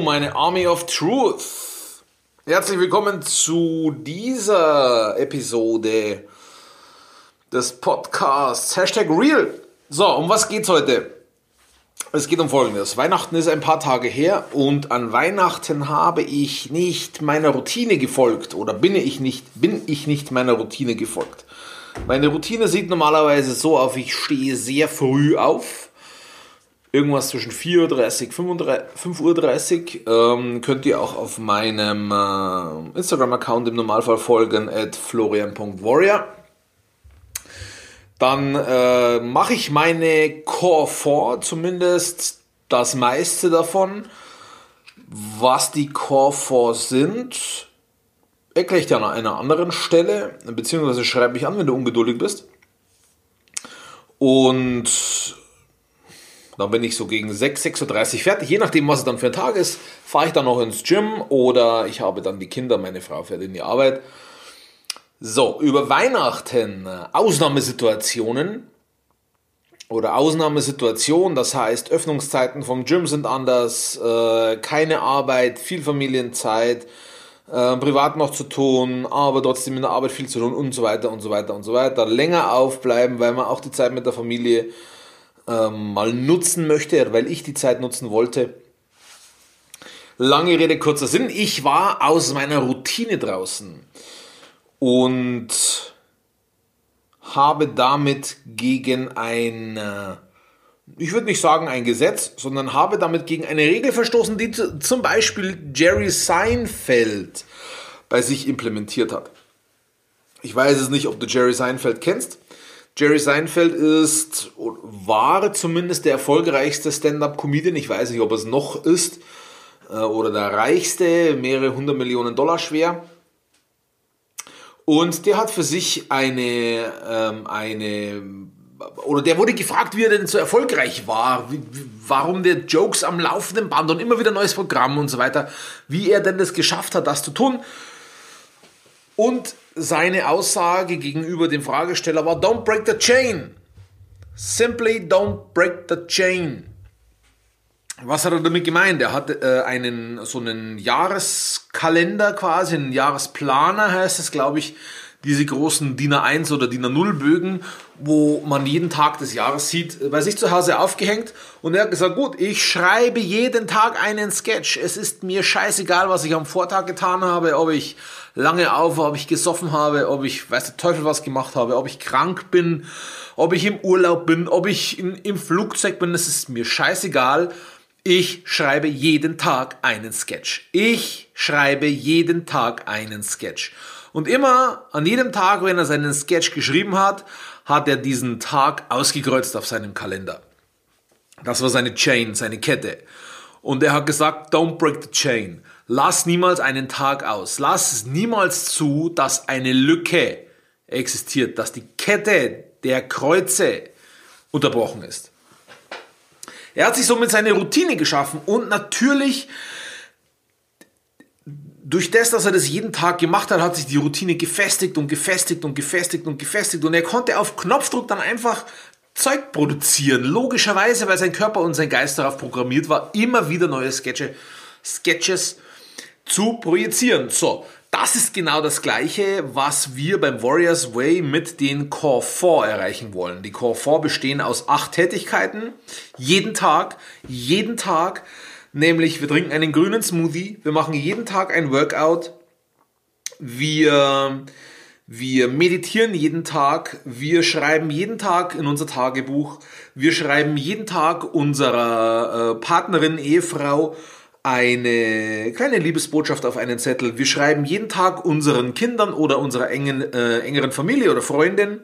meine Army of Truth. Herzlich willkommen zu dieser Episode des Podcasts Hashtag Real. So, um was geht's heute? Es geht um Folgendes. Weihnachten ist ein paar Tage her und an Weihnachten habe ich nicht meiner Routine gefolgt oder bin ich nicht, bin ich nicht meiner Routine gefolgt. Meine Routine sieht normalerweise so auf, ich stehe sehr früh auf. Irgendwas zwischen 4.30 Uhr, 5.30 Uhr. Ähm, könnt ihr auch auf meinem äh, Instagram-Account im Normalfall folgen, at florian.warrior. Dann äh, mache ich meine Core 4, zumindest das meiste davon. Was die Core 4 sind, erkläre ich dir an einer anderen Stelle, beziehungsweise schreibe mich an, wenn du ungeduldig bist. Und dann bin ich so gegen 6, 6.30 Uhr fertig. Je nachdem, was es dann für ein Tag ist, fahre ich dann noch ins Gym oder ich habe dann die Kinder, meine Frau fährt in die Arbeit. So, über Weihnachten, äh, Ausnahmesituationen oder Ausnahmesituation, das heißt Öffnungszeiten vom Gym sind anders, äh, keine Arbeit, viel Familienzeit, äh, privat noch zu tun, aber trotzdem in der Arbeit viel zu tun und so weiter und so weiter und so weiter. Länger aufbleiben, weil man auch die Zeit mit der Familie ähm, mal nutzen möchte, weil ich die Zeit nutzen wollte. Lange Rede, kurzer Sinn. Ich war aus meiner Routine draußen und habe damit gegen ein, äh, ich würde nicht sagen ein Gesetz, sondern habe damit gegen eine Regel verstoßen, die zum Beispiel Jerry Seinfeld bei sich implementiert hat. Ich weiß es nicht, ob du Jerry Seinfeld kennst. Jerry Seinfeld ist, war zumindest der erfolgreichste Stand-up-Comedian. Ich weiß nicht, ob es noch ist. Äh, oder der reichste, mehrere hundert Millionen Dollar schwer. Und der hat für sich eine, ähm, eine, oder der wurde gefragt, wie er denn so erfolgreich war, wie, warum der Jokes am laufenden Band und immer wieder neues Programm und so weiter, wie er denn das geschafft hat, das zu tun. Und seine Aussage gegenüber dem Fragesteller war, don't break the chain. Simply don't break the chain. Was hat er damit gemeint? Er hat äh, einen so einen Jahreskalender quasi, einen Jahresplaner heißt es, glaube ich, diese großen DIN A1 oder DIN A0 Bögen, wo man jeden Tag des Jahres sieht, bei sich zu Hause aufgehängt. Und er hat gesagt, gut, ich schreibe jeden Tag einen Sketch. Es ist mir scheißegal, was ich am Vortag getan habe, ob ich lange auf war, ob ich gesoffen habe, ob ich, weiß der Teufel was gemacht habe, ob ich krank bin, ob ich im Urlaub bin, ob ich in, im Flugzeug bin, es ist mir scheißegal. Ich schreibe jeden Tag einen Sketch. Ich schreibe jeden Tag einen Sketch. Und immer an jedem Tag, wenn er seinen Sketch geschrieben hat, hat er diesen Tag ausgekreuzt auf seinem Kalender. Das war seine Chain, seine Kette. Und er hat gesagt, don't break the chain. Lass niemals einen Tag aus. Lass es niemals zu, dass eine Lücke existiert, dass die Kette der Kreuze unterbrochen ist. Er hat sich somit seine Routine geschaffen und natürlich durch das, dass er das jeden Tag gemacht hat, hat sich die Routine gefestigt und gefestigt und gefestigt und gefestigt und er konnte auf Knopfdruck dann einfach Zeug produzieren. Logischerweise, weil sein Körper und sein Geist darauf programmiert war, immer wieder neue Sketche, Sketches zu projizieren. So, das ist genau das Gleiche, was wir beim Warriors Way mit den Core 4 erreichen wollen. Die Core 4 bestehen aus acht Tätigkeiten, jeden Tag, jeden Tag, nämlich wir trinken einen grünen Smoothie, wir machen jeden Tag ein Workout, wir, wir meditieren jeden Tag, wir schreiben jeden Tag in unser Tagebuch, wir schreiben jeden Tag unserer äh, Partnerin, Ehefrau eine kleine Liebesbotschaft auf einen Zettel. Wir schreiben jeden Tag unseren Kindern oder unserer engen, äh, engeren Familie oder Freundin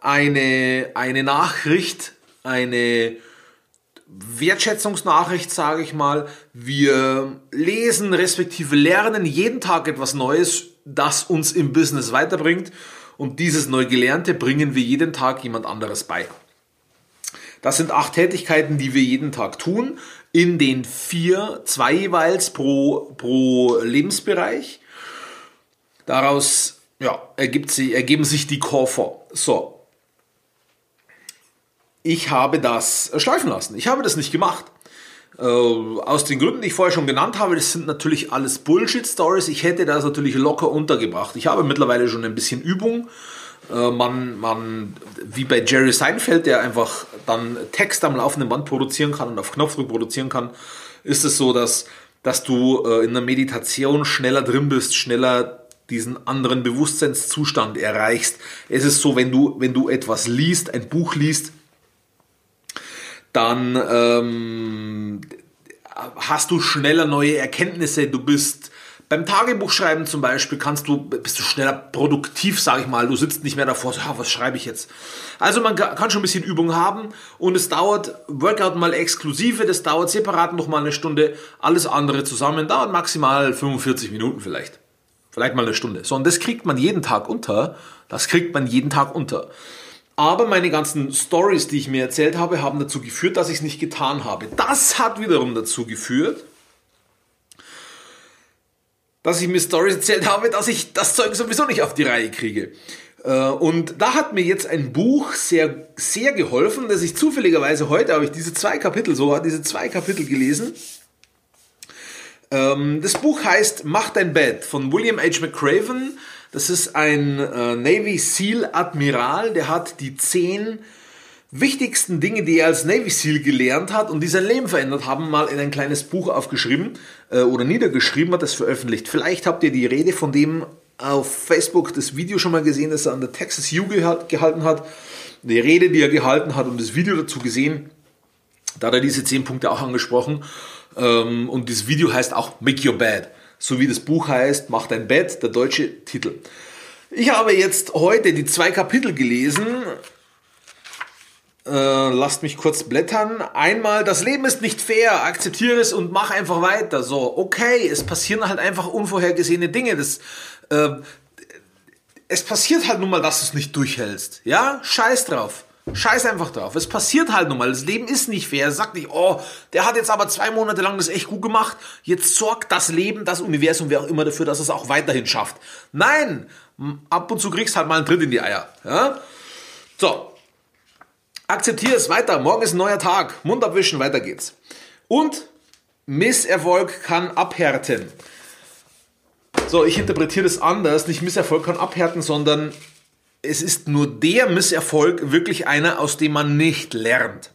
eine, eine Nachricht, eine Wertschätzungsnachricht, sage ich mal. Wir lesen respektive lernen jeden Tag etwas Neues, das uns im Business weiterbringt. Und dieses Neugelernte bringen wir jeden Tag jemand anderes bei. Das sind acht Tätigkeiten, die wir jeden Tag tun in den vier, zwei jeweils pro, pro Lebensbereich. Daraus ja, ergibt sie, ergeben sich die Koffer. So. Ich habe das schleifen lassen. Ich habe das nicht gemacht. Äh, aus den Gründen, die ich vorher schon genannt habe, das sind natürlich alles Bullshit-Stories. Ich hätte das natürlich locker untergebracht. Ich habe mittlerweile schon ein bisschen Übung. Äh, man, man, wie bei Jerry Seinfeld, der einfach dann Text am laufenden Band produzieren kann und auf Knopfdruck produzieren kann, ist es so, dass, dass du äh, in der Meditation schneller drin bist, schneller diesen anderen Bewusstseinszustand erreichst. Es ist so, wenn du, wenn du etwas liest, ein Buch liest, dann ähm, hast du schneller neue Erkenntnisse, du bist beim Tagebuchschreiben zum Beispiel kannst du, bist du schneller produktiv, sage ich mal. Du sitzt nicht mehr davor, so, was schreibe ich jetzt? Also man kann schon ein bisschen Übung haben und es dauert, Workout mal exklusive, das dauert separat noch mal eine Stunde, alles andere zusammen dauert maximal 45 Minuten vielleicht. Vielleicht mal eine Stunde. So, und das kriegt man jeden Tag unter. Das kriegt man jeden Tag unter. Aber meine ganzen Stories, die ich mir erzählt habe, haben dazu geführt, dass ich es nicht getan habe. Das hat wiederum dazu geführt, dass ich mir Stories erzählt habe, dass ich das Zeug sowieso nicht auf die Reihe kriege. Äh, und da hat mir jetzt ein Buch sehr, sehr geholfen, dass ich zufälligerweise heute habe ich diese zwei Kapitel, so diese zwei Kapitel gelesen. Ähm, das Buch heißt Mach dein Bett von William H. McCraven. Das ist ein äh, Navy SEAL Admiral, der hat die zehn wichtigsten Dinge, die er als Navy SEAL gelernt hat und die sein Leben verändert haben, mal in ein kleines Buch aufgeschrieben äh, oder niedergeschrieben, hat das veröffentlicht. Vielleicht habt ihr die Rede von dem auf Facebook, das Video schon mal gesehen, das er an der Texas U gehalten hat. Die Rede, die er gehalten hat und das Video dazu gesehen. Da hat er diese zehn Punkte auch angesprochen. Ähm, und das Video heißt auch Make Your Bed. So wie das Buch heißt, Mach dein Bett, der deutsche Titel. Ich habe jetzt heute die zwei Kapitel gelesen äh, lasst mich kurz blättern. Einmal, das Leben ist nicht fair, akzeptiere es und mach einfach weiter. So, okay, es passieren halt einfach unvorhergesehene Dinge. Das, äh, es passiert halt nun mal, dass du es nicht durchhältst. Ja, scheiß drauf. Scheiß einfach drauf. Es passiert halt nun mal. Das Leben ist nicht fair. Sag nicht, oh, der hat jetzt aber zwei Monate lang das echt gut gemacht. Jetzt sorgt das Leben, das Universum, wer auch immer dafür, dass es auch weiterhin schafft. Nein, ab und zu kriegst halt mal einen Tritt in die Eier. Ja? So, Akzeptiere es weiter. Morgen ist ein neuer Tag. Mund abwischen, weiter geht's. Und Misserfolg kann abhärten. So, ich interpretiere das anders. Nicht Misserfolg kann abhärten, sondern es ist nur der Misserfolg wirklich einer, aus dem man nicht lernt.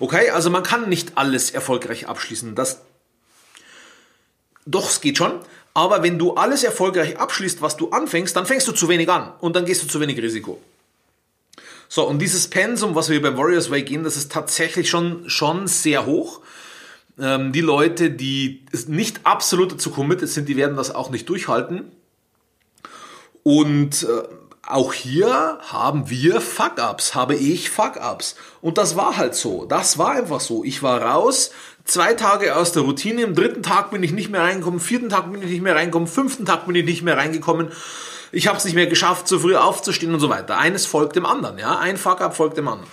Okay, also man kann nicht alles erfolgreich abschließen. Das doch, es geht schon. Aber wenn du alles erfolgreich abschließt, was du anfängst, dann fängst du zu wenig an und dann gehst du zu wenig Risiko. So, und dieses Pensum, was wir bei Warriors Way gehen, das ist tatsächlich schon, schon sehr hoch. Ähm, die Leute, die nicht absolut dazu committed sind, die werden das auch nicht durchhalten. Und äh, auch hier haben wir Fuck-Ups, habe ich Fuck-Ups. Und das war halt so. Das war einfach so. Ich war raus, zwei Tage aus der Routine, im dritten Tag bin ich nicht mehr reingekommen, vierten Tag bin ich nicht mehr reingekommen, fünften Tag bin ich nicht mehr reingekommen ich habe es nicht mehr geschafft, so früh aufzustehen und so weiter. Eines folgt dem anderen, ja, ein Fuck-up folgt dem anderen.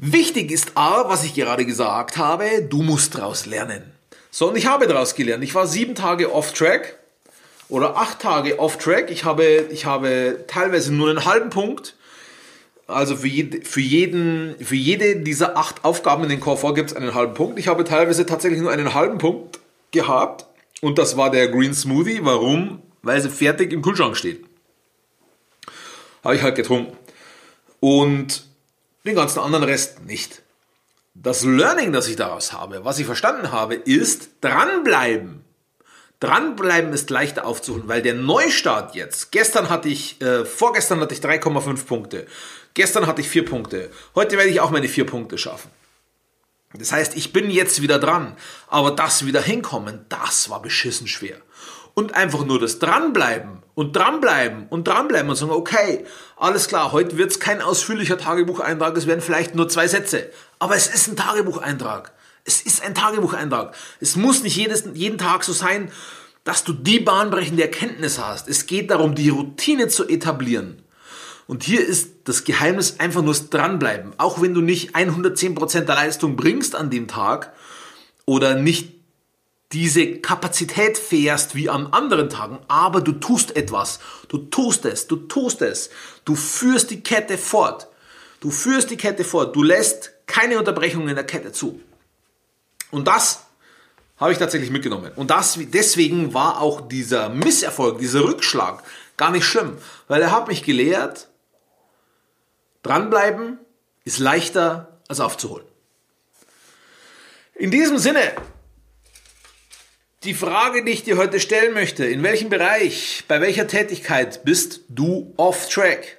Wichtig ist aber, was ich gerade gesagt habe, du musst daraus lernen. So, und ich habe daraus gelernt. Ich war sieben Tage off-track oder acht Tage off-track. Ich habe, ich habe teilweise nur einen halben Punkt. Also für, jed, für, jeden, für jede dieser acht Aufgaben in den Koffer gibt es einen halben Punkt. Ich habe teilweise tatsächlich nur einen halben Punkt gehabt. Und das war der Green Smoothie. Warum? weil sie fertig im Kühlschrank steht. Habe ich halt getrunken. Und den ganzen anderen Rest nicht. Das Learning, das ich daraus habe, was ich verstanden habe, ist dranbleiben. Dranbleiben ist leichter aufzuholen, weil der Neustart jetzt, gestern hatte ich, äh, vorgestern hatte ich 3,5 Punkte, gestern hatte ich 4 Punkte, heute werde ich auch meine 4 Punkte schaffen. Das heißt, ich bin jetzt wieder dran, aber das wieder hinkommen, das war beschissen schwer und einfach nur das dranbleiben und dranbleiben und dranbleiben und sagen, okay, alles klar, heute wird es kein ausführlicher Tagebucheintrag, es werden vielleicht nur zwei Sätze, aber es ist ein Tagebucheintrag. Es ist ein Tagebucheintrag. Es muss nicht jedes, jeden Tag so sein, dass du die bahnbrechende Erkenntnis hast. Es geht darum, die Routine zu etablieren. Und hier ist das Geheimnis einfach nur Dranbleiben. Auch wenn du nicht 110% der Leistung bringst an dem Tag oder nicht diese Kapazität fährst wie an anderen Tagen, aber du tust etwas. Du tust es, du tust es. Du führst die Kette fort. Du führst die Kette fort. Du lässt keine Unterbrechung in der Kette zu. Und das habe ich tatsächlich mitgenommen. Und das, deswegen war auch dieser Misserfolg, dieser Rückschlag gar nicht schlimm, weil er hat mich gelehrt, dranbleiben ist leichter als aufzuholen. In diesem Sinne, die Frage, die ich dir heute stellen möchte, in welchem Bereich, bei welcher Tätigkeit bist du off track?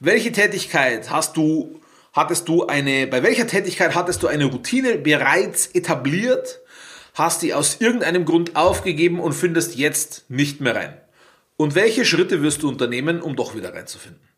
Welche Tätigkeit hast du, hattest du eine, bei welcher Tätigkeit hattest du eine Routine bereits etabliert, hast die aus irgendeinem Grund aufgegeben und findest jetzt nicht mehr rein? Und welche Schritte wirst du unternehmen, um doch wieder reinzufinden?